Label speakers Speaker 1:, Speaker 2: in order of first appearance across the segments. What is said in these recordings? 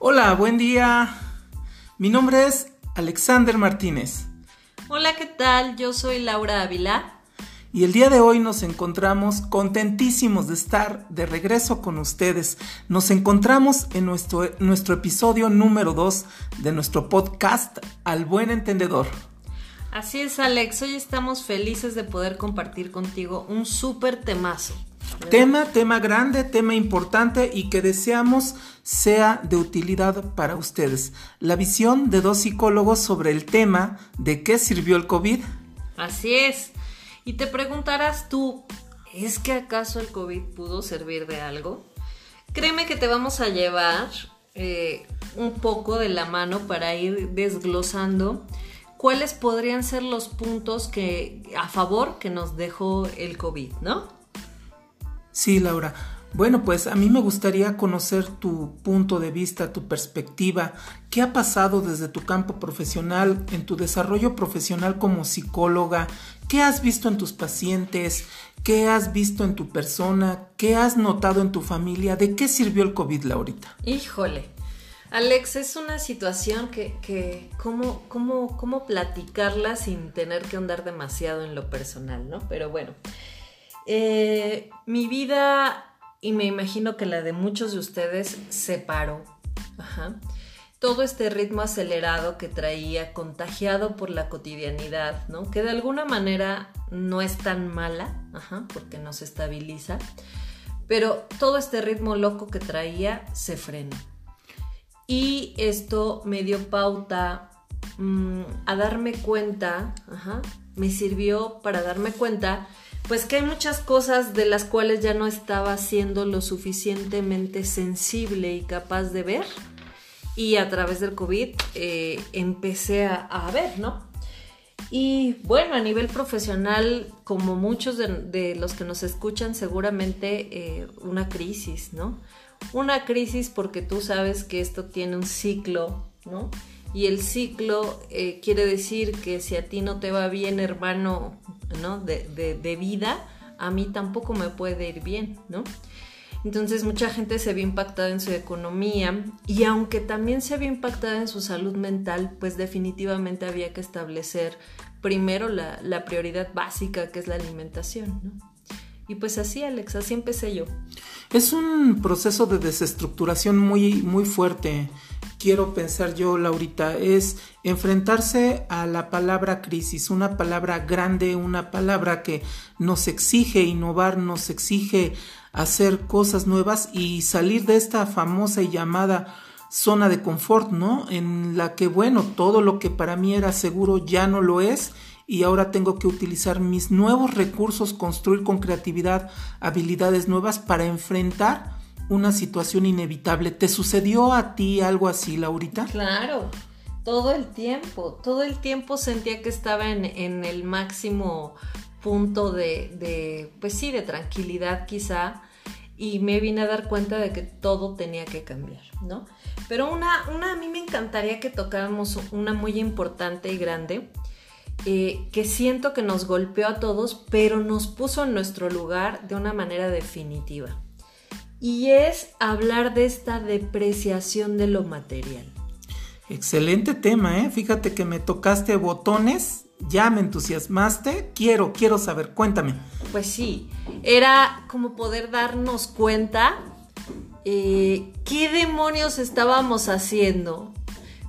Speaker 1: Hola, buen día. Mi nombre es Alexander Martínez.
Speaker 2: Hola, ¿qué tal? Yo soy Laura Ávila.
Speaker 1: Y el día de hoy nos encontramos contentísimos de estar de regreso con ustedes. Nos encontramos en nuestro, nuestro episodio número 2 de nuestro podcast Al Buen Entendedor.
Speaker 2: Así es, Alex. Hoy estamos felices de poder compartir contigo un súper temazo.
Speaker 1: Tema, tema grande, tema importante y que deseamos sea de utilidad para ustedes. La visión de dos psicólogos sobre el tema de qué sirvió el COVID.
Speaker 2: Así es. Y te preguntarás tú, ¿es que acaso el COVID pudo servir de algo? Créeme que te vamos a llevar eh, un poco de la mano para ir desglosando cuáles podrían ser los puntos que a favor que nos dejó el COVID, ¿no?
Speaker 1: Sí, Laura. Bueno, pues a mí me gustaría conocer tu punto de vista, tu perspectiva, qué ha pasado desde tu campo profesional, en tu desarrollo profesional como psicóloga, qué has visto en tus pacientes, qué has visto en tu persona, qué has notado en tu familia, de qué sirvió el COVID, Laurita.
Speaker 2: Híjole. Alex, es una situación que, que ¿cómo, cómo, cómo platicarla sin tener que andar demasiado en lo personal, ¿no? Pero bueno, eh, mi vida y me imagino que la de muchos de ustedes se paró. Todo este ritmo acelerado que traía, contagiado por la cotidianidad, ¿no? Que de alguna manera no es tan mala, porque nos estabiliza, pero todo este ritmo loco que traía se frena. Y esto me dio pauta mm, a darme cuenta, me sirvió para darme cuenta pues que hay muchas cosas de las cuales ya no estaba siendo lo suficientemente sensible y capaz de ver. Y a través del COVID eh, empecé a, ver, ¿no? Y bueno, a nivel profesional, como muchos de, los que nos escuchan, seguramente eh, una crisis, ¿no? Una crisis porque tú sabes que esto tiene un ciclo, ¿no? Y el ciclo eh, quiere decir que si a ti no te va bien, hermano, ¿no? De, vida, a mí tampoco me puede ir bien, ¿no? Entonces mucha gente se ve impactada en su economía y aunque también se ve impactada en su salud mental, pues definitivamente había que establecer primero la, la prioridad básica que es la alimentación, ¿no? Y pues así, Alex, así empecé yo.
Speaker 1: Es un proceso de desestructuración muy, muy fuerte quiero pensar yo, Laurita, es enfrentarse a la palabra crisis, una palabra grande, una palabra que nos exige innovar, nos exige hacer cosas nuevas y salir de esta famosa y llamada zona de confort, ¿no? En la que, bueno, todo lo que para mí era seguro ya no lo es y ahora tengo que utilizar mis nuevos recursos, construir con creatividad habilidades nuevas para enfrentar una situación inevitable. ¿Te sucedió a ti algo así, Laurita?
Speaker 2: Claro, todo el tiempo, todo el tiempo sentía que estaba en, el máximo punto de, pues sí, de tranquilidad quizá, y me vine a dar cuenta de que todo tenía que cambiar, ¿no? Pero una, una a mí me encantaría que tocáramos una muy importante y grande, eh, que siento que nos golpeó a todos, pero nos puso en nuestro lugar de una manera definitiva y es hablar de esta depreciación de lo material.
Speaker 1: Excelente tema, ¿eh? Fíjate que me tocaste botones, ya me entusiasmaste, quiero, quiero saber, cuéntame.
Speaker 2: Pues sí, era como poder darnos cuenta eh, qué demonios estábamos haciendo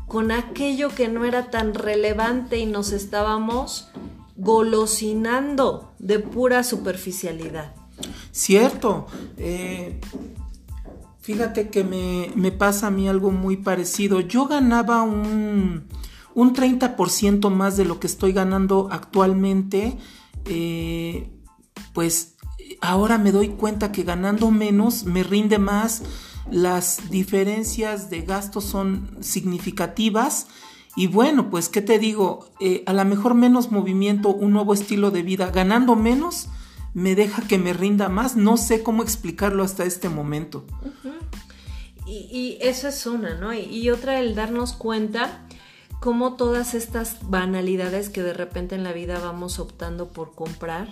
Speaker 2: con aquello que no era tan relevante y nos estábamos golosinando de pura superficialidad.
Speaker 1: Cierto. Eh, fíjate que me, pasa a mí algo muy parecido. Yo ganaba un, un 30% más de lo que estoy ganando actualmente. Eh, pues ahora me doy cuenta que ganando menos me rinde más. Las diferencias de gastos son significativas. Y bueno, pues, ¿qué te digo? Eh, a lo mejor menos movimiento, un nuevo estilo de vida, ganando menos, me deja que me rinda más. No sé cómo explicarlo hasta este momento.
Speaker 2: y, eso es una, ¿no? Y, otra, el darnos cuenta cómo todas estas banalidades que de repente en la vida vamos optando por comprar,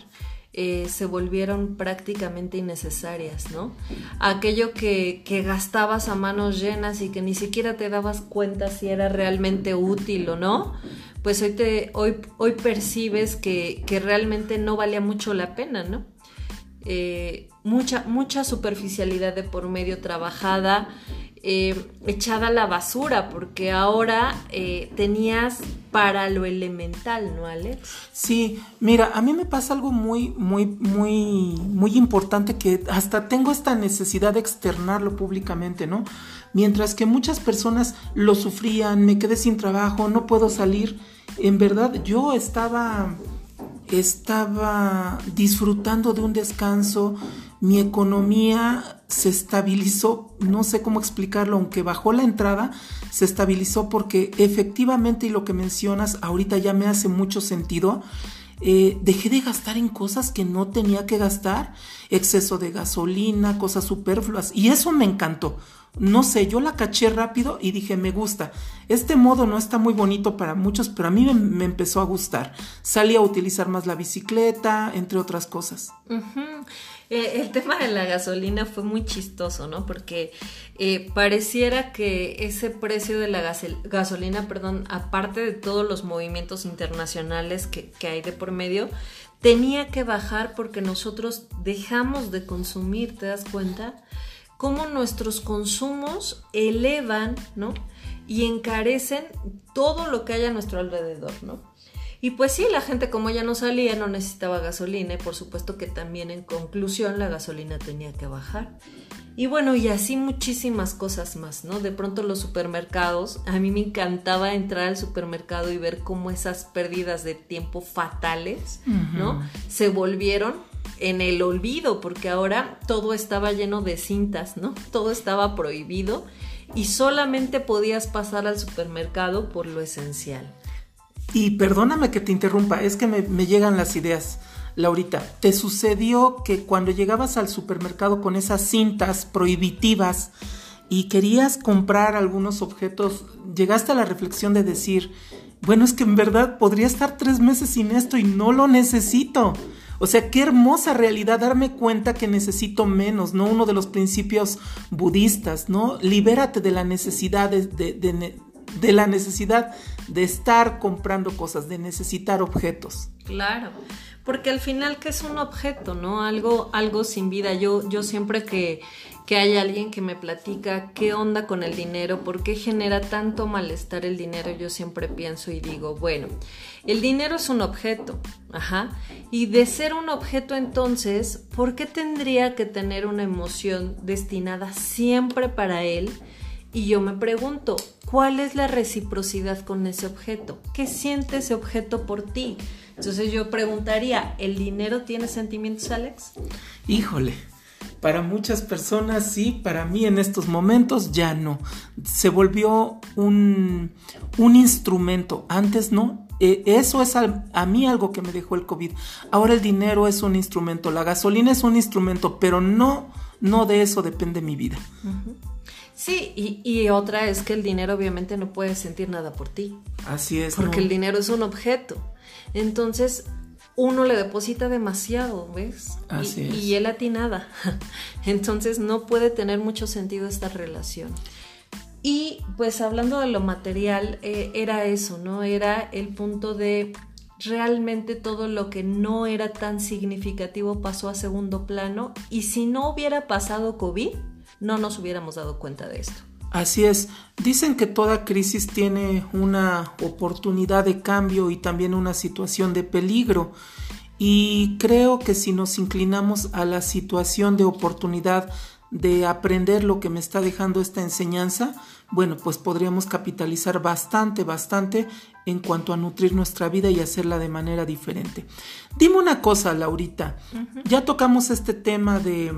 Speaker 2: eh, se volvieron prácticamente innecesarias, ¿no? Aquello que, que, gastabas a manos llenas y que ni siquiera te dabas cuenta si era realmente útil o no, pues hoy, te, hoy, hoy percibes que, que realmente no valía mucho la pena, ¿no? Eh, mucha, mucha superficialidad de por medio trabajada, eh, echada a la basura, porque ahora eh, tenías para lo elemental, ¿no, Alex?
Speaker 1: Sí, mira, a mí me pasa algo muy, muy, muy, muy importante que hasta tengo esta necesidad de externarlo públicamente, ¿no? Mientras que muchas personas lo sufrían, me quedé sin trabajo, no puedo salir, en verdad yo estaba estaba disfrutando de un descanso, mi economía se estabilizó, no sé cómo explicarlo, aunque bajó la entrada, se estabilizó porque efectivamente y lo que mencionas ahorita ya me hace mucho sentido. Eh, dejé de gastar en cosas que no tenía que gastar, exceso de gasolina, cosas superfluas, y eso me encantó. No sé, yo la caché rápido y dije, me gusta. Este modo no está muy bonito para muchos, pero a mí me, empezó a gustar. Salí a utilizar más la bicicleta, entre otras cosas.
Speaker 2: Eh, el tema de la gasolina fue muy chistoso, ¿no? Porque eh, pareciera que ese precio de la gasolina, perdón, aparte de todos los movimientos internacionales que, que hay de por medio, tenía que bajar porque nosotros dejamos de consumir, ¿te das cuenta? Cómo nuestros consumos elevan, ¿no? Y encarecen todo lo que hay a nuestro alrededor, ¿no? Y pues sí, la gente como ya no salía, no necesitaba gasolina y por supuesto que también en conclusión la gasolina tenía que bajar. Y bueno, y así muchísimas cosas más, ¿no? De pronto los supermercados, a mí me encantaba entrar al supermercado y ver cómo esas pérdidas de tiempo fatales, ¿no? Se volvieron en el olvido, porque ahora todo estaba lleno de cintas, ¿no? Todo estaba prohibido y solamente podías pasar al supermercado por lo esencial.
Speaker 1: Y perdóname que te interrumpa, es que me, llegan las ideas. Laurita, ¿te sucedió que cuando llegabas al supermercado con esas cintas prohibitivas y querías comprar algunos objetos, llegaste a la reflexión de decir, bueno, es que en verdad podría estar tres meses sin esto y no lo necesito? O sea, qué hermosa realidad darme cuenta que necesito menos, ¿no? Uno de los principios budistas, ¿no? Libérate de la necesidad de, de, la necesidad de estar comprando cosas, de necesitar objetos.
Speaker 2: Claro, porque al final que es un objeto, ¿no? Algo, algo sin vida. Yo, yo siempre que, que hay alguien que me platica qué onda con el dinero, por qué genera tanto malestar el dinero, yo siempre pienso y digo, bueno, el dinero es un objeto, ajá. Y de ser un objeto entonces, ¿por qué tendría que tener una emoción destinada siempre para él? Y yo me pregunto, ¿cuál es la reciprocidad con ese objeto? ¿Qué siente ese objeto por ti? Entonces yo preguntaría, ¿el dinero tiene sentimientos, Alex?
Speaker 1: Híjole, para muchas personas sí, para mí en estos momentos ya no. Se volvió un, un instrumento, antes no, eh, eso es a, mí algo que me dejó el COVID. Ahora el dinero es un instrumento, la gasolina es un instrumento, pero no, no de eso depende mi vida.
Speaker 2: Sí, y, otra es que el dinero obviamente no puede sentir nada por ti.
Speaker 1: Así es.
Speaker 2: Porque el dinero es un objeto. Entonces, uno le deposita demasiado, ¿ves?
Speaker 1: Así
Speaker 2: y,
Speaker 1: es.
Speaker 2: y él a ti nada. Entonces no puede tener mucho sentido esta relación. Y pues hablando de lo material, eh, era eso, ¿no? Era el punto de realmente todo lo que no era tan significativo pasó a segundo plano y si no hubiera pasado COVID, no nos hubiéramos dado cuenta de esto.
Speaker 1: Así es, dicen que toda crisis tiene una oportunidad de cambio y también una situación de peligro. Y creo que si nos inclinamos a la situación de oportunidad de aprender lo que me está dejando esta enseñanza, bueno, pues podríamos capitalizar bastante, bastante en cuanto a nutrir nuestra vida y hacerla de manera diferente. Dime una cosa, Laurita, ya tocamos este tema de,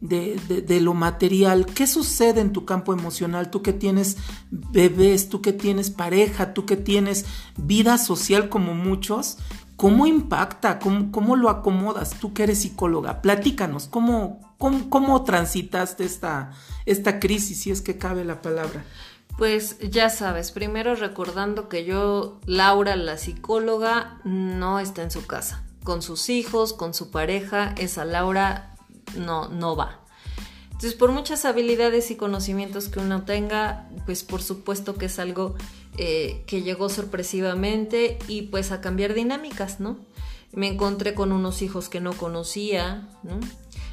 Speaker 1: de, de, lo material. ¿Qué sucede en tu campo emocional? Tú que tienes bebés, tú que tienes pareja, tú que tienes vida social como muchos. ¿Cómo impacta? ¿Cómo, cómo lo acomodas? Tú que eres psicóloga, platícanos, ¿cómo, cómo, transitaste esta, esta crisis, si es que cabe la palabra?
Speaker 2: Pues ya sabes, primero recordando que yo, Laura, la psicóloga, no está en su casa. con sus hijos, con su pareja, esa Laura no, no va. Entonces, por muchas habilidades y conocimientos que uno tenga, pues por supuesto que es algo eh, que llegó sorpresivamente y pues a cambiar dinámicas, ¿no? Me encontré con unos hijos que no conocía, ¿no?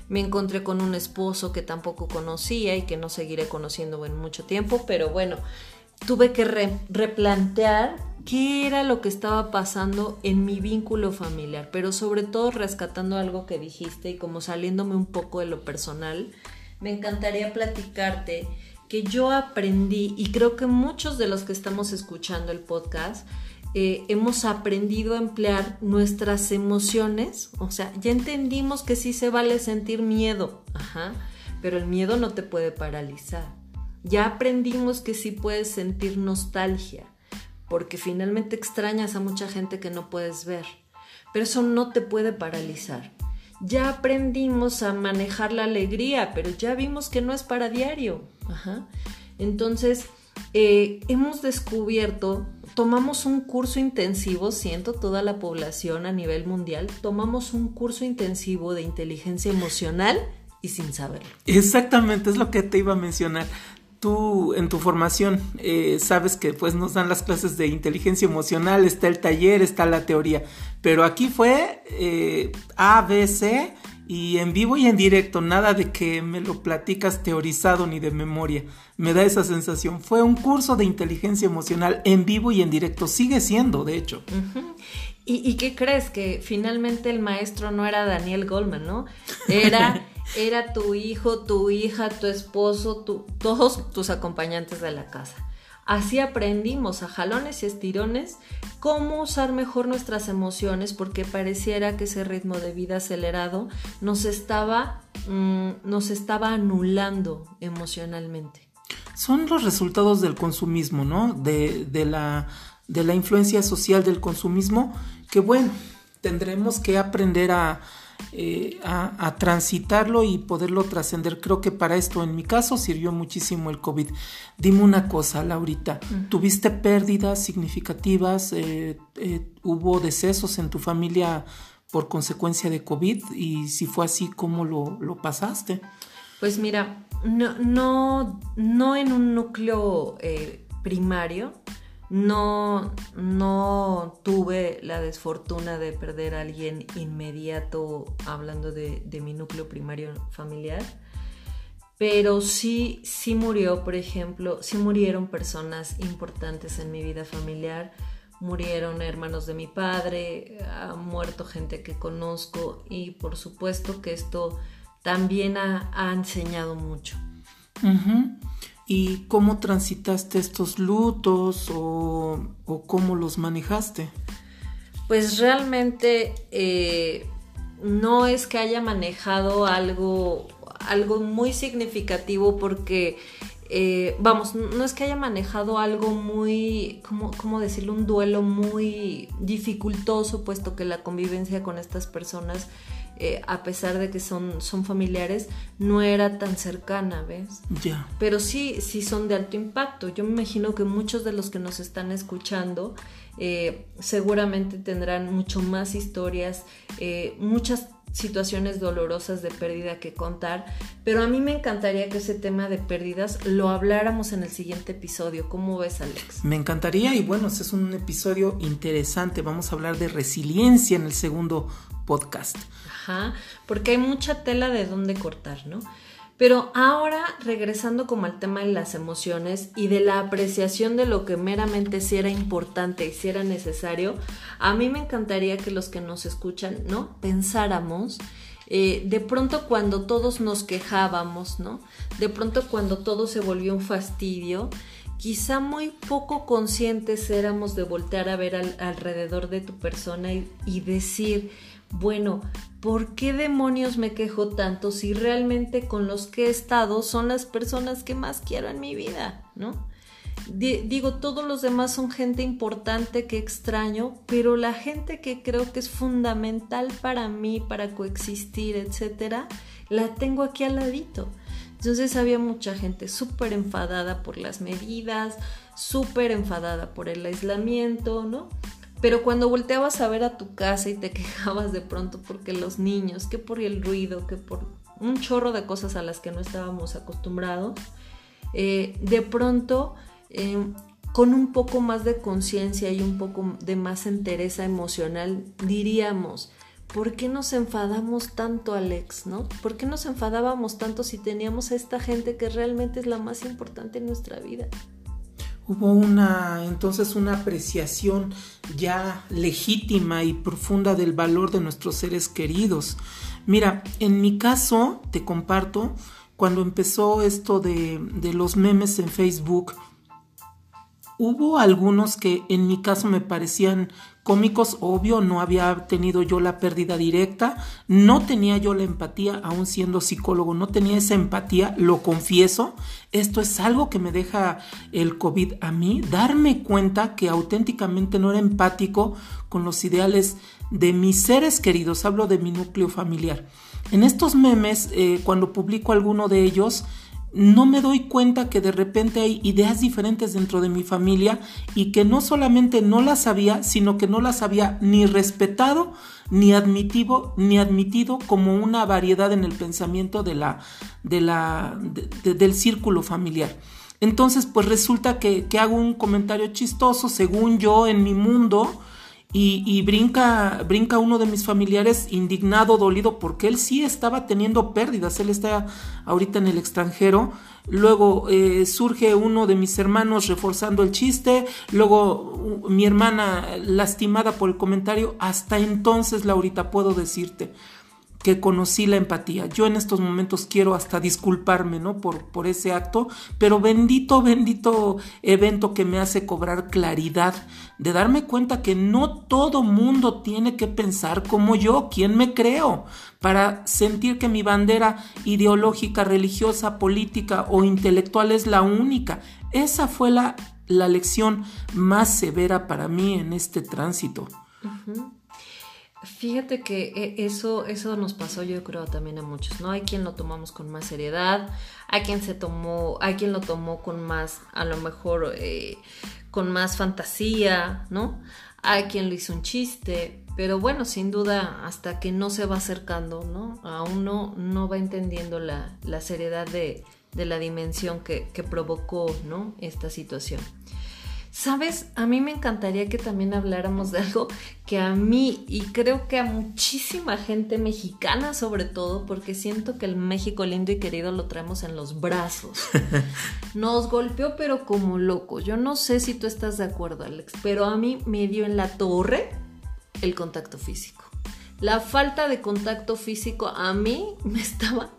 Speaker 2: Me encontré con un esposo que tampoco conocía y que no seguiré conociendo en mucho tiempo, pero bueno, tuve que replantear qué era lo que estaba pasando en mi vínculo familiar, pero sobre todo rescatando algo que dijiste y como saliéndome un poco de lo personal, me encantaría platicarte que yo aprendí y creo que muchos de los que estamos escuchando el podcast eh, hemos aprendido a emplear nuestras emociones, o sea, ya entendimos que sí se vale sentir miedo, ajá, pero el miedo no te puede paralizar. Ya aprendimos que sí puedes sentir nostalgia, porque finalmente extrañas a mucha gente que no puedes ver, pero eso no te puede paralizar. Ya aprendimos a manejar la alegría, pero ya vimos que no es para diario. Ajá. Entonces, eh, hemos descubierto, tomamos un curso intensivo, siento toda la población a nivel mundial, tomamos un curso intensivo de inteligencia emocional y sin saberlo.
Speaker 1: Exactamente, es lo que te iba a mencionar. Tú en tu formación eh, sabes que pues nos dan las clases de inteligencia emocional, está el taller, está la teoría, pero aquí fue eh, A, B, C y en vivo y en directo, nada de que me lo platicas teorizado ni de memoria. Me da esa sensación. Fue un curso de inteligencia emocional en vivo y en directo. Sigue siendo, de hecho.
Speaker 2: ¿Y, qué crees? Que finalmente el maestro no era Daniel Goldman, ¿no? Era, era tu hijo, tu hija, tu esposo, todos tus acompañantes de la casa. Así aprendimos a jalones y estirones cómo usar mejor nuestras emociones porque pareciera que ese ritmo de vida acelerado nos estaba, mm, nos estaba anulando emocionalmente.
Speaker 1: Son los resultados del consumismo, ¿no? De, de, la, de la influencia social del consumismo que bueno, tendremos que aprender a, eh, a, transitarlo y poderlo trascender. Creo que para esto, en mi caso, sirvió muchísimo el COVID. Dime una cosa, Laurita, ¿tuviste pérdidas significativas? Eh, eh, ¿Hubo decesos en tu familia por consecuencia de COVID? Y si fue así, ¿cómo lo, lo pasaste?
Speaker 2: Pues mira, no, no, no en un núcleo primario, no, no tuve la desfortuna de perder a alguien inmediato hablando de, mi núcleo primario familiar, pero sí, sí murió, por ejemplo, sí murieron personas importantes en mi vida familiar, murieron hermanos de mi padre, ha muerto gente que conozco y por supuesto que esto también ha, enseñado mucho.
Speaker 1: ¿Y cómo transitaste estos lutos o, cómo los manejaste?
Speaker 2: Pues realmente eh, no es que haya manejado algo, algo muy significativo porque, eh, vamos, no es que haya manejado algo muy, ¿cómo, ¿cómo decirlo? Un duelo muy dificultoso, puesto que la convivencia con estas personas eh, a pesar de que son, son familiares, no era tan cercana, ¿ves?
Speaker 1: Ya.
Speaker 2: Pero sí, sí son de alto impacto. Yo me imagino que muchos de los que nos están escuchando eh, seguramente tendrán mucho más historias, eh, muchas situaciones dolorosas de pérdida que contar, pero a mí me encantaría que ese tema de pérdidas lo habláramos en el siguiente episodio. ¿Cómo ves, Alex?
Speaker 1: Me encantaría y bueno, ese es un episodio interesante. Vamos a hablar de resiliencia en el segundo podcast.
Speaker 2: Ajá, porque hay mucha tela de dónde cortar, ¿no? Pero ahora, regresando como al tema de las emociones y de la apreciación de lo que meramente si era importante y si era necesario, a mí me encantaría que los que nos escuchan, ¿no? Pensáramos eh, de pronto cuando todos nos quejábamos, ¿no? De pronto cuando todo se volvió un fastidio, quizá muy poco conscientes éramos de voltear a ver alrededor de tu persona y decir, bueno, ¿por qué demonios me quejo tanto si realmente con los que he estado son las personas que más quiero en mi vida, ¿no? digo, todos los demás son gente importante que extraño, pero la gente que creo que es fundamental para mí, para coexistir, etcétera, la tengo aquí al ladito. Entonces había mucha gente súper enfadada por las medidas, súper enfadada por el aislamiento, ¿no? Pero cuando volteabas a ver a tu casa y te quejabas de pronto porque los niños, que por el ruido, que por un chorro de cosas a las que no estábamos acostumbrados, eh, de pronto em, con un poco más de conciencia y un poco de más entereza emocional diríamos, ¿por qué nos enfadamos tanto, Alex? ¿No? ¿Por qué nos enfadábamos tanto si teníamos a esta gente que realmente es la más importante en nuestra vida?
Speaker 1: Hubo una entonces una apreciación ya legítima y profunda del valor de nuestros seres queridos. Mira, en mi caso, te comparto, cuando empezó esto de, de los memes en Facebook, hubo algunos que en mi caso me parecían cómicos, obvio, no había tenido yo la pérdida directa, no tenía yo la empatía, aún siendo psicólogo, no tenía esa empatía, lo confieso. Esto es algo que me deja el COVID a mí, darme cuenta que auténticamente no era empático con los ideales de mis seres queridos, hablo de mi núcleo familiar. En estos memes, eh, cuando publico alguno de ellos, no me doy cuenta que de repente hay ideas diferentes dentro de mi familia y que no solamente no las había, sino que no las había ni respetado, ni admitido, ni admitido como una variedad en el pensamiento de la, de la, del círculo familiar. Entonces, pues resulta que, que hago un comentario chistoso, según yo, en mi mundo, y, brinca, brinca uno de mis familiares indignado, dolido, porque él sí estaba teniendo pérdidas, él está ahorita en el extranjero. Luego eh, surge uno de mis hermanos reforzando el chiste, luego mi hermana lastimada por el comentario. Hasta entonces, Laurita, puedo decirte, que conocí la empatía. Yo en estos momentos quiero hasta disculparme, ¿no? Por, por ese acto, pero bendito, bendito evento que me hace cobrar claridad, de darme cuenta que no todo mundo tiene que pensar como yo, ¿quién me creo? Para sentir que mi bandera ideológica, religiosa, política o intelectual es la única. Esa fue la, la lección más severa para mí en este tránsito.
Speaker 2: Fíjate que e, eso, eso nos pasó yo creo también a muchos, ¿no? Hay quien lo tomamos con más seriedad, hay quien se tomó, hay quien lo tomó con más, a lo mejor, eh, con más fantasía, ¿no? Hay quien lo hizo un chiste, pero bueno, sin duda, hasta que no se va acercando, ¿no? A uno no va entendiendo la, la seriedad de, de, la dimensión que, que provocó, ¿no? Esta situación. Sabes, a mí me encantaría que también habláramos de algo que a mí y creo que a muchísima gente mexicana sobre todo, porque siento que el México lindo y querido lo traemos en los brazos. Nos golpeó pero como loco. Yo no sé si tú estás de acuerdo, Alex, pero a mí me dio en la torre el contacto físico. La falta de contacto físico a mí me estaba,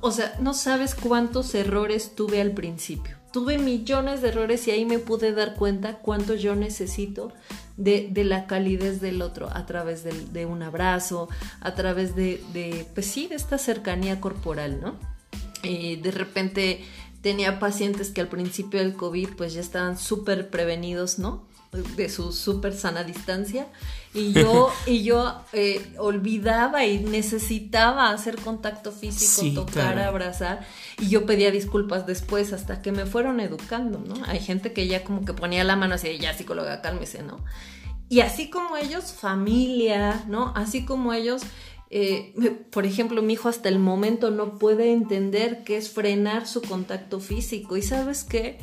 Speaker 2: o sea, no sabes cuántos errores tuve al principio tuve millones de errores y ahí me pude dar cuenta cuánto yo necesito de, la calidez del otro a través de, un abrazo, a través de, de, pues sí, de esta cercanía corporal, ¿no? Y de repente tenía pacientes que al principio del COVID pues ya estaban súper prevenidos, ¿no? De su súper sana distancia y yo, y yo eh, olvidaba y necesitaba hacer contacto físico, tocar, abrazar y yo pedía disculpas después hasta que me fueron educando, ¿no? Hay gente que ya como que ponía la mano así, ya psicóloga, cálmese, ¿no? Y así como ellos, familia, ¿no? Así como ellos, eh, por ejemplo, mi hijo hasta el momento no puede entender qué es frenar su contacto físico y sabes qué?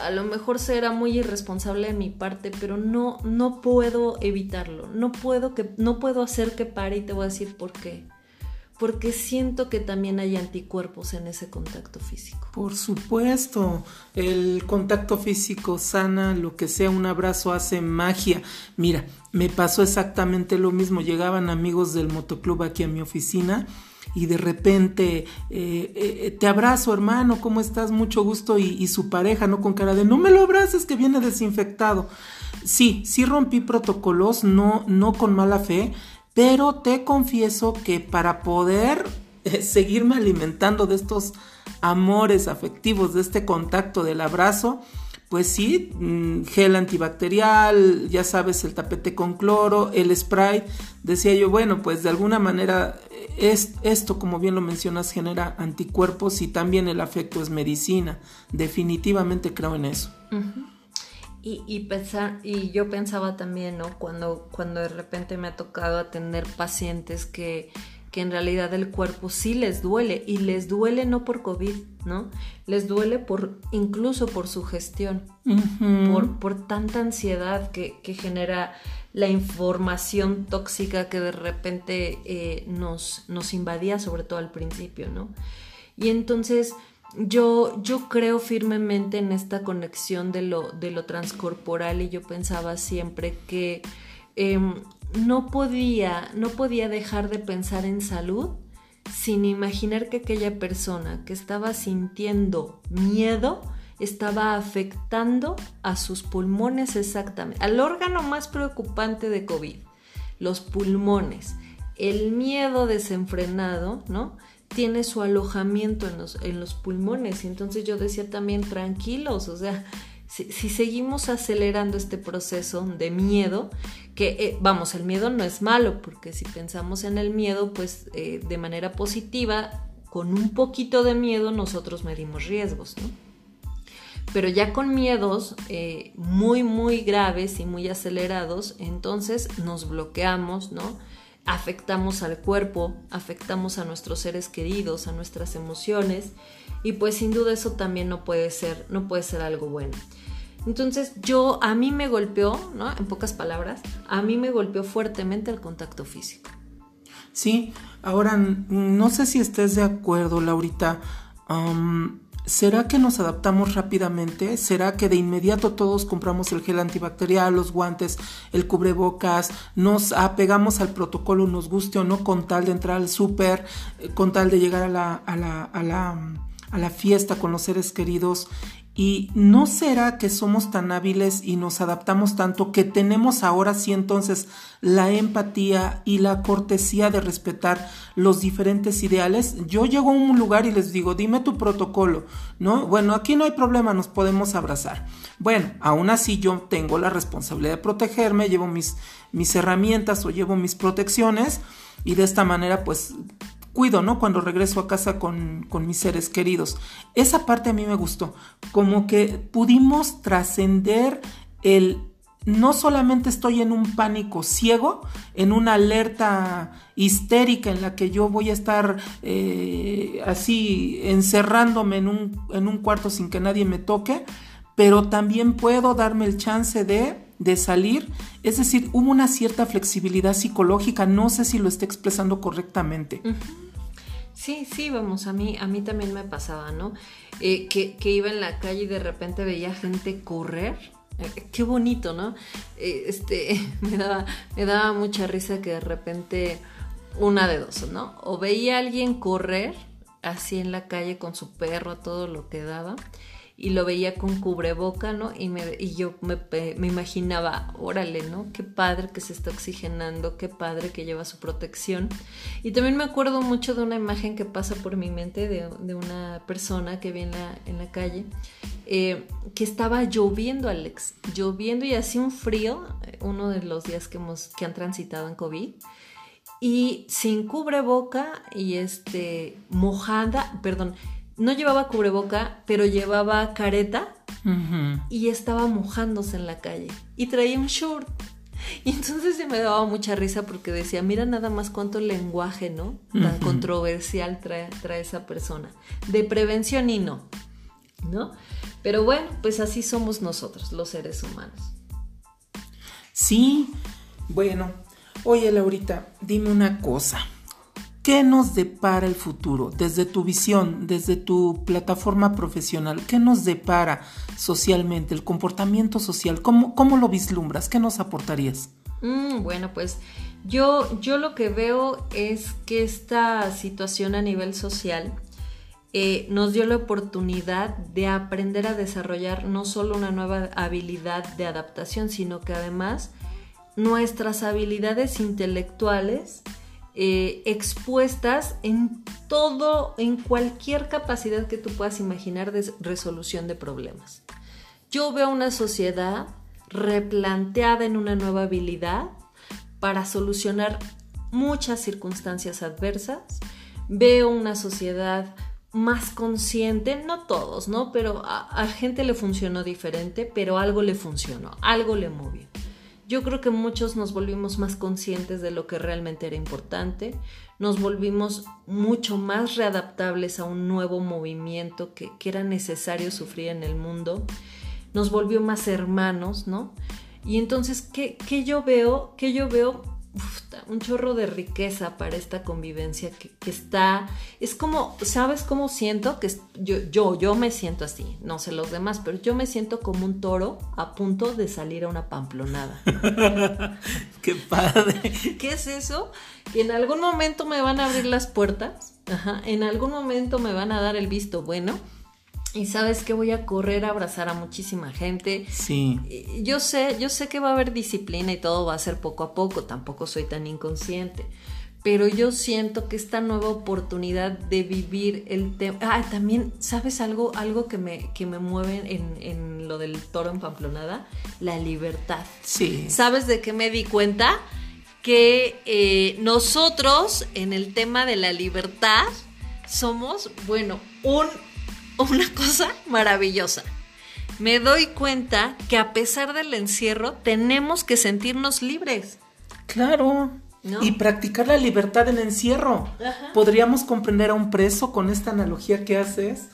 Speaker 2: A lo mejor será muy irresponsable de mi parte, pero no, no puedo evitarlo, no puedo, que, no puedo hacer que pare y te voy a decir por qué. Porque siento que también hay anticuerpos en ese contacto físico.
Speaker 1: Por supuesto, el contacto físico sana, lo que sea, un abrazo hace magia. Mira, me pasó exactamente lo mismo. Llegaban amigos del motoclub aquí a mi oficina y de repente eh, eh, te abrazo hermano, ¿cómo estás? Mucho gusto y, su pareja, ¿no? Con cara de no me lo abraces que viene desinfectado. Sí, sí rompí protocolos, no, no con mala fe, pero te confieso que para poder eh, seguirme alimentando de estos amores afectivos, de este contacto del abrazo, pues sí, mm, gel antibacterial, ya sabes, el tapete con cloro, el spray. Decía yo, bueno, pues de alguna manera es, esto, como bien lo mencionas, genera anticuerpos y también el afecto es medicina. Definitivamente creo en eso.
Speaker 2: Y, pensar, y yo pensaba también, ¿no? Cuando, cuando de repente me ha tocado atender pacientes que, que en realidad el cuerpo sí les duele y les duele no por COVID, ¿no? Les duele por incluso por su gestión, por, por, tanta ansiedad que, que, genera la información tóxica que de repente eh, nos, nos invadía, sobre todo al principio, ¿no? Y entonces yo, yo creo firmemente en esta conexión de lo, de lo transcorporal y yo pensaba siempre que em, no, podía, no podía dejar de pensar en salud sin imaginar que aquella persona que estaba sintiendo miedo estaba afectando a sus pulmones exactamente, al órgano más preocupante de COVID, los pulmones. El miedo desenfrenado, ¿no? Tiene su alojamiento en los, en los pulmones. Y entonces yo decía también, tranquilos, o sea, si, seguimos acelerando este proceso de miedo, que eh, vamos, el miedo no es malo, porque si pensamos en el miedo, pues eh, de manera positiva, con un poquito de miedo nosotros medimos riesgos, ¿no? Pero ya con miedos eh, muy, muy graves y muy acelerados, entonces nos bloqueamos, ¿no? Afectamos al cuerpo, afectamos a nuestros seres queridos, a nuestras emociones y pues sin duda eso también no puede ser, no puede ser algo bueno. Entonces yo, a mí me golpeó, ¿no? En pocas palabras, a mí me golpeó fuertemente el contacto físico.
Speaker 1: Sí, ahora no sé si estés de acuerdo, Laurita. ¿Será que nos adaptamos rápidamente? ¿Será que de inmediato todos compramos el gel antibacterial, los guantes, el cubrebocas, nos apegamos al protocolo, nos guste o no, con tal de entrar al súper, eh, con tal de llegar a la, a la, a la, a la fiesta con los seres queridos ¿Y no será que somos tan hábiles y nos adaptamos tanto que tenemos ahora sí entonces la empatía y la cortesía de respetar los diferentes ideales? Yo llego a un lugar y les digo, dime tu protocolo, ¿no? Bueno, aquí no hay problema, nos podemos abrazar. Bueno, aún así yo tengo la responsabilidad de protegerme, llevo mis, mis herramientas o llevo mis protecciones y de esta manera pues cuido, ¿no? Cuando regreso a casa con, mis seres queridos. Esa parte a mí me gustó, como que pudimos trascender el no solamente estoy en un pánico ciego, en una alerta histérica en la que yo voy a estar eh, así encerrándome en un, en un cuarto sin que nadie me toque, pero también puedo darme el chance de de salir, es decir, hubo una cierta flexibilidad psicológica, no sé si lo esté expresando correctamente.
Speaker 2: Sí, sí, vamos, a mí, a mí también me pasaba, ¿no? Eh, que, iba en la calle y de repente veía gente correr. Eh, qué bonito, ¿no? Eh, este, me daba, me daba mucha risa que de repente una de dos, ¿no? O veía a alguien correr así en la calle con su perro, todo lo que daba y lo veía con cubreboca, ¿no? Y, me, y yo me, me, imaginaba, órale, ¿no? Qué padre que se está oxigenando, qué padre que lleva su protección. Y también me acuerdo mucho de una imagen que pasa por mi mente de, de una persona que vi en la, calle, eh, que estaba lloviendo, Alex, lloviendo y hacía un frío, eh, uno de los días que, hemos, que han transitado en COVID y sin cubreboca y este mojada, perdón, no llevaba cubreboca, pero llevaba careta y estaba mojándose en la calle y traía un short. Y entonces se me daba mucha risa porque decía, mira nada más cuánto lenguaje, ¿no? Tan controversial trae, trae esa persona. De prevención y no, ¿no? Pero bueno, pues así somos nosotros, los seres humanos.
Speaker 1: Sí, bueno. Oye, Laurita, dime una cosa. ¿Qué nos depara el futuro desde tu visión, desde tu plataforma profesional? ¿Qué nos depara socialmente, el comportamiento social? ¿Cómo, cómo lo vislumbras? ¿Qué nos aportarías?
Speaker 2: Mm, bueno, pues yo, yo lo que veo es que esta situación a nivel social eh, nos dio la oportunidad de aprender a desarrollar no solo una nueva habilidad de adaptación, sino que además nuestras habilidades intelectuales, eh, expuestas en todo, en cualquier capacidad que tú puedas imaginar de resolución de problemas. Yo veo una sociedad replanteada en una nueva habilidad para solucionar muchas circunstancias adversas. Veo una sociedad más consciente, no todos, ¿no? Pero a, a, gente le funcionó diferente, pero algo le funcionó, algo le movió. Yo creo que muchos nos volvimos más conscientes de lo que realmente era importante, nos volvimos mucho más readaptables a un nuevo movimiento que, era necesario sufrir en el mundo, nos volvió más hermanos, ¿no? Y entonces, ¿qué, qué yo veo? ¿Qué yo veo? Un chorro de riqueza para esta convivencia que, está, es como, ¿sabes cómo siento? Que yo, yo, yo me siento así, no sé los demás, pero yo me siento como un toro a punto de salir a una pamplonada.
Speaker 1: ¡Qué padre!
Speaker 2: ¿Qué es eso? Que en algún momento me van a abrir las puertas, ajá, en algún momento me van a dar el visto bueno y sabes que voy a correr a abrazar a muchísima gente.
Speaker 1: Sí.
Speaker 2: Yo sé, yo sé que va a haber disciplina y todo va a ser poco a poco, tampoco soy tan inconsciente. Pero yo siento que esta nueva oportunidad de vivir el tema. Ah, también, ¿sabes algo? Algo que me, que me mueve en, en lo del toro en Pamplonada? La libertad.
Speaker 1: Sí.
Speaker 2: ¿Sabes de qué me di cuenta? Que eh, nosotros, en el tema de la libertad, somos, bueno, un una cosa maravillosa. Me doy cuenta que a pesar del encierro tenemos que sentirnos libres.
Speaker 1: Claro. Y practicar la libertad en encierro. Podríamos comprender a un preso con esta analogía que haces.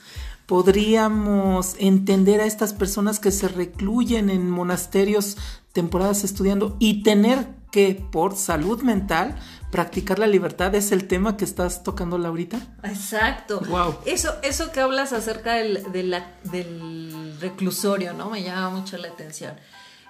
Speaker 1: Podríamos entender a estas personas que se recluyen en monasterios temporadas estudiando y tener que, por salud mental, practicar la libertad es el tema que estás tocando ahorita.
Speaker 2: Exacto.
Speaker 1: Wow.
Speaker 2: Eso, eso que hablas acerca del, del reclusorio, ¿no? Me llama mucho la atención.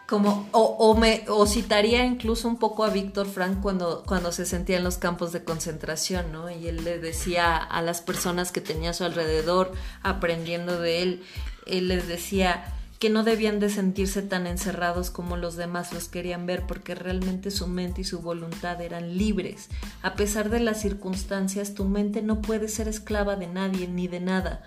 Speaker 2: Como, o, me, o citaría incluso un poco a Víctor Frank cuando, cuando se sentía en los campos de concentración, ¿no? Y él le decía a las personas que tenía a su alrededor, aprendiendo de él, él les decía, que no debían de sentirse tan encerrados como los demás los querían ver porque realmente su mente y su voluntad eran libres. A pesar de las circunstancias, tu mente no puede ser esclava de nadie ni de nada.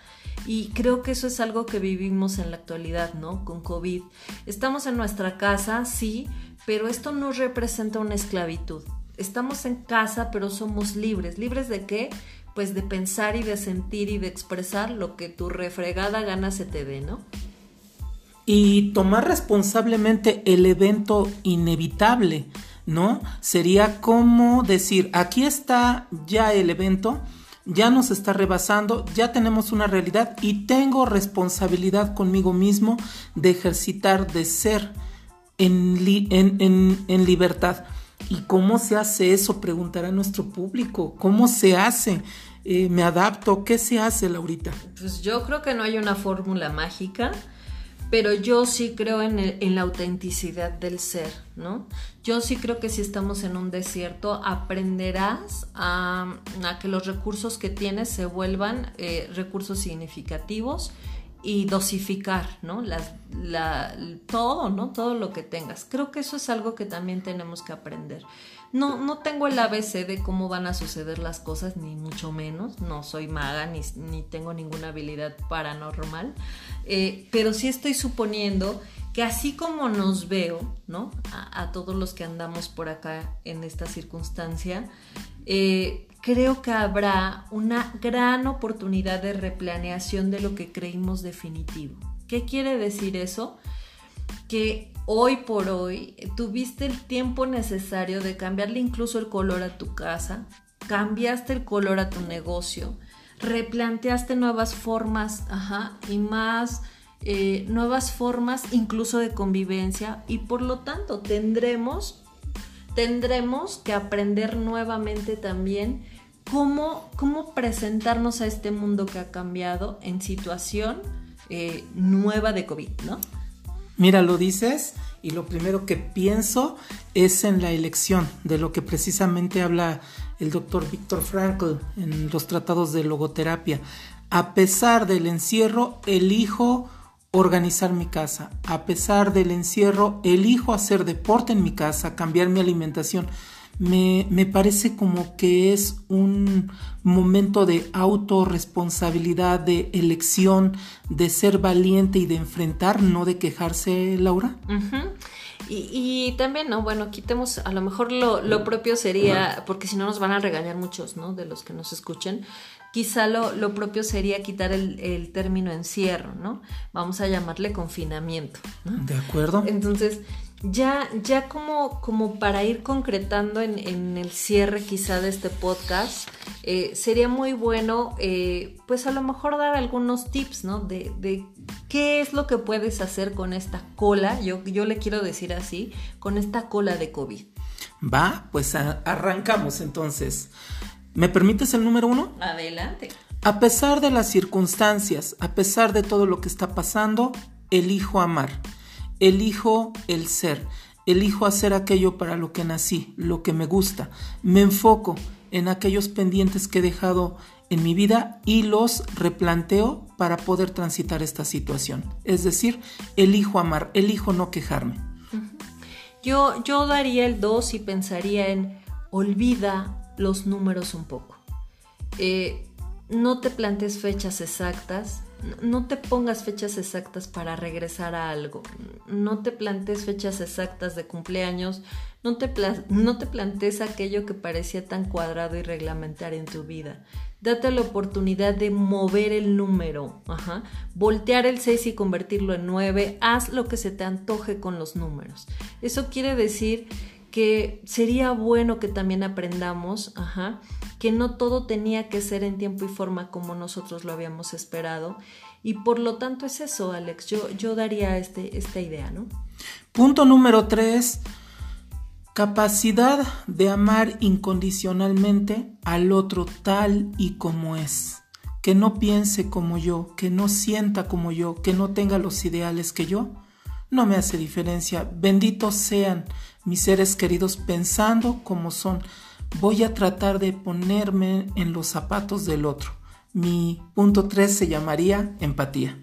Speaker 2: Y creo que eso es algo que vivimos en la actualidad, ¿no? Con COVID. Estamos en nuestra casa, sí, pero esto no representa una esclavitud. Estamos en casa, pero somos libres. ¿Libres de qué? Pues de pensar y de sentir y de expresar lo que tu refregada gana se te dé, ¿no?
Speaker 1: Y tomar responsablemente el evento inevitable, ¿no? Sería como decir, aquí está ya el evento, ya nos está rebasando, ya tenemos una realidad y tengo responsabilidad conmigo mismo de ejercitar, de ser en, en, libertad. ¿Y cómo se hace eso? Preguntará nuestro público. ¿Cómo se hace? Eh, ¿Me adapto? ¿Qué se hace, Laurita?
Speaker 2: Pues yo creo que no hay una fórmula mágica pero yo sí creo en, la autenticidad del ser, ¿no? Yo sí creo que si estamos en un desierto, aprenderás a, que los recursos que tienes se vuelvan eh, recursos significativos y dosificar, ¿no? todo, ¿no? Todo lo que tengas. Creo que eso es algo que también tenemos que aprender. No, no tengo el ABC de cómo van a suceder las cosas, ni mucho menos. No soy maga, ni, ni tengo ninguna habilidad paranormal. Eh, pero sí estoy suponiendo que así como nos veo, ¿no? A, todos los que andamos por acá en esta circunstancia, eh, creo que habrá una gran oportunidad de replaneación de lo que creímos definitivo. ¿Qué quiere decir eso? Que hoy por hoy tuviste el tiempo necesario de cambiarle incluso el color a tu casa, cambiaste el color a tu negocio, replanteaste nuevas formas, ajá, y más eh, nuevas formas incluso de convivencia y por lo tanto tendremos tendremos que aprender nuevamente también cómo, cómo presentarnos a este mundo que ha cambiado en situación eh, nueva de COVID, ¿no?
Speaker 1: Mira, lo dices y lo primero que pienso es en la elección, de lo que precisamente habla el doctor Víctor Frankl en los tratados de logoterapia. A pesar del encierro, elijo organizar mi casa. A pesar del encierro, elijo hacer deporte en mi casa, cambiar mi alimentación me, me parece como que es un momento de autorresponsabilidad, de elección, de ser valiente y de enfrentar, no de quejarse, Laura.
Speaker 2: y, también, ¿no? Bueno, quitemos, a lo mejor lo, propio sería, porque si no nos van a regañar muchos, ¿no? De los que nos escuchen, quizá lo, propio sería quitar el, término encierro, ¿no? Vamos a llamarle confinamiento.
Speaker 1: De acuerdo.
Speaker 2: Entonces, ya, ya como, como para ir concretando en, el cierre quizá de este podcast, eh, sería muy bueno, eh, pues a lo mejor dar algunos tips, ¿no? De, de, qué es lo que puedes hacer con esta cola, yo, yo le quiero decir así, con esta cola de COVID.
Speaker 1: Va, pues arrancamos entonces. ¿Me permites el número uno?
Speaker 2: Adelante.
Speaker 1: A pesar de las circunstancias, a pesar de todo lo que está pasando, elijo amar elijo el ser, elijo hacer aquello para lo que nací, lo que me gusta, me enfoco en aquellos pendientes que he dejado en mi vida y los replanteo para poder transitar esta situación. Es decir, elijo amar, elijo no quejarme.
Speaker 2: Yo, yo daría el 2 y pensaría en olvida los números un poco. Eh, no te plantes fechas exactas, no te pongas fechas exactas para regresar a algo, no te plantes fechas exactas de cumpleaños, no te, no te plantes aquello que parecía tan cuadrado y reglamentario en tu vida. Date la oportunidad de mover el número, voltear el 6 y convertirlo en 9, haz lo que se te antoje con los números. Eso quiere decir que sería bueno que también aprendamos, ajá, que no todo tenía que ser en tiempo y forma como nosotros lo habíamos esperado. Y por lo tanto es eso, Alex, yo, yo daría este, esta idea, ¿no?
Speaker 1: Punto número tres, capacidad de amar incondicionalmente al otro tal y como es. Que no piense como yo, que no sienta como yo, que no tenga los ideales que yo no me hace diferencia. Benditos sean mis seres queridos pensando como son. Voy a tratar de ponerme en los zapatos del otro. Mi punto 3 se llamaría empatía.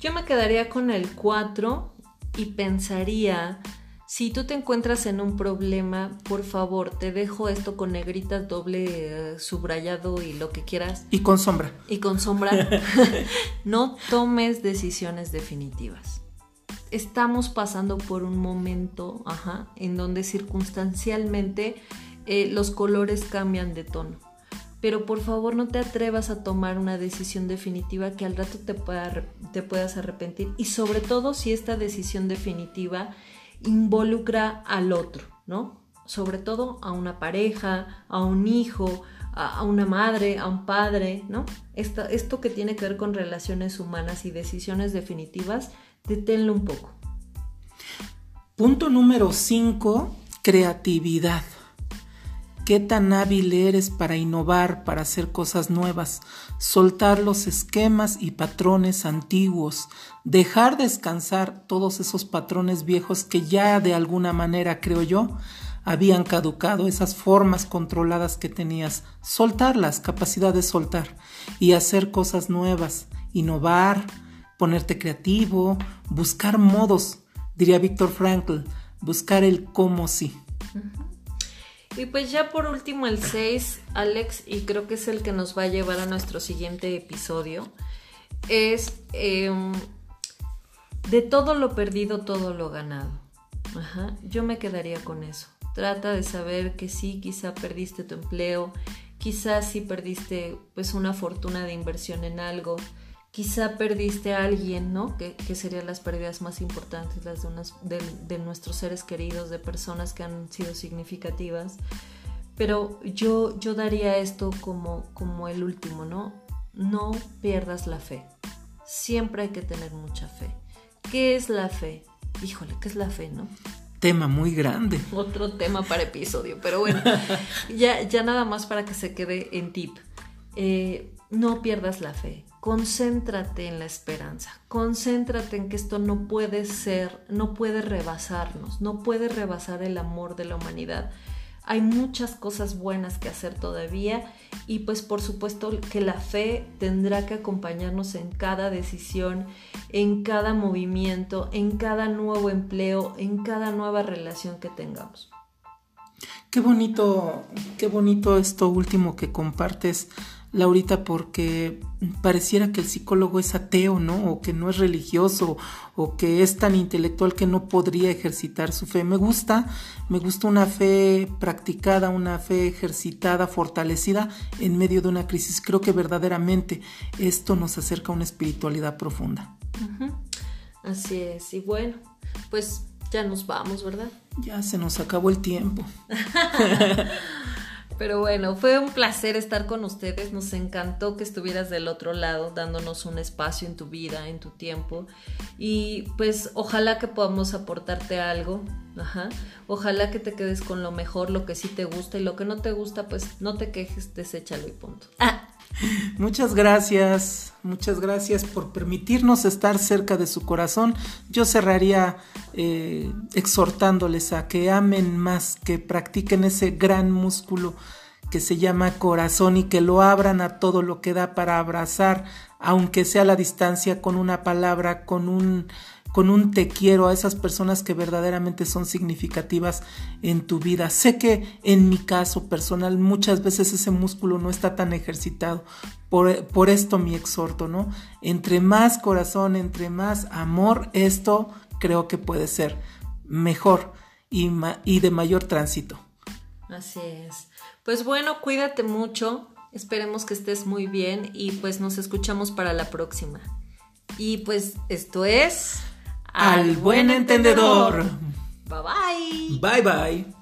Speaker 2: Yo me quedaría con el 4 y pensaría, si tú te encuentras en un problema, por favor, te dejo esto con negritas, doble eh, subrayado y lo que quieras.
Speaker 1: Y con sombra.
Speaker 2: Y con sombra. no tomes decisiones definitivas estamos pasando por un momento en donde circunstancialmente eh, los colores cambian de tono. Pero por favor no te atrevas a tomar una decisión definitiva que al rato te, pueda, te puedas arrepentir. Y sobre todo si esta decisión definitiva involucra al otro, ¿no? Sobre todo a una pareja, a un hijo, a, una madre, a un padre, ¿no? Esto que tiene que ver con relaciones humanas y decisiones definitivas deténlo un poco.
Speaker 1: Punto número 5, creatividad. ¿Qué tan hábil eres para innovar, para hacer cosas nuevas, soltar los esquemas y patrones antiguos, dejar descansar todos esos patrones viejos que ya de alguna manera, creo yo, habían caducado, esas formas controladas que tenías, soltarlas, capacidad de soltar y hacer cosas nuevas, innovar, ponerte creativo, buscar modos, diría Víctor Frankl, buscar el cómo sí.
Speaker 2: Y pues ya por último el 6, Alex, y creo que es el que nos va a llevar a nuestro siguiente episodio, es em, de todo lo perdido, todo lo ganado. yo me quedaría con eso. Trata de saber que sí, quizá perdiste tu empleo, quizás sí perdiste pues una fortuna de inversión en algo, quizá perdiste a alguien, ¿no? Que, serían las pérdidas más importantes, las de, de, nuestros seres queridos, de personas que han sido significativas. Pero yo, yo daría esto como, como el último, ¿no? No pierdas la fe. Siempre hay que tener mucha fe. ¿Qué es la fe? Híjole, ¿qué es la fe, no?
Speaker 1: Tema muy grande.
Speaker 2: Otro tema para episodio, pero bueno, ya, ya nada más para que se quede en tip. Eh, no pierdas la fe concéntrate en la esperanza, concéntrate en que esto no puede ser, no puede rebasarnos, no puede rebasar el amor de la humanidad. Hay muchas cosas buenas que hacer todavía y pues por supuesto que la fe tendrá que acompañarnos en cada decisión, en cada movimiento, en cada nuevo empleo, en cada nueva relación que tengamos.
Speaker 1: Qué bonito, qué bonito esto último que compartes Laurita, porque pareciera que el psicólogo es ateo, ¿no? O que no es religioso, o que es tan intelectual que no podría ejercitar su fe. Me gusta, me gusta una fe practicada, una fe ejercitada, fortalecida en medio de una crisis. Creo que verdaderamente esto nos acerca a una espiritualidad profunda.
Speaker 2: Así es, y bueno, pues ya nos vamos, ¿verdad?
Speaker 1: Ya se nos acabó el tiempo.
Speaker 2: Pero bueno, fue un placer estar con ustedes. Nos encantó que estuvieras del otro lado, dándonos un espacio en tu vida, en tu tiempo. Y pues ojalá que podamos aportarte algo. Ajá. Ojalá que te quedes con lo mejor, lo que sí te gusta y lo que no te gusta, pues no te quejes, deséchalo y punto. Ah.
Speaker 1: Muchas gracias, muchas gracias por permitirnos estar cerca de su corazón. Yo cerraría eh, exhortándoles a que amen más, que practiquen ese gran músculo que se llama corazón y que lo abran a todo lo que da para abrazar, aunque sea a la distancia, con una palabra, con un con un te quiero a esas personas que verdaderamente son significativas en tu vida. Sé que en mi caso personal muchas veces ese músculo no está tan ejercitado. Por, por esto mi exhorto, ¿no? Entre más corazón, entre más amor, esto creo que puede ser mejor y, y de mayor tránsito.
Speaker 2: Así es. Pues bueno, cuídate mucho. Esperemos que estés muy bien y pues nos escuchamos para la próxima. Y pues esto es
Speaker 1: al buen entendedor.
Speaker 2: Bye bye.
Speaker 1: Bye bye.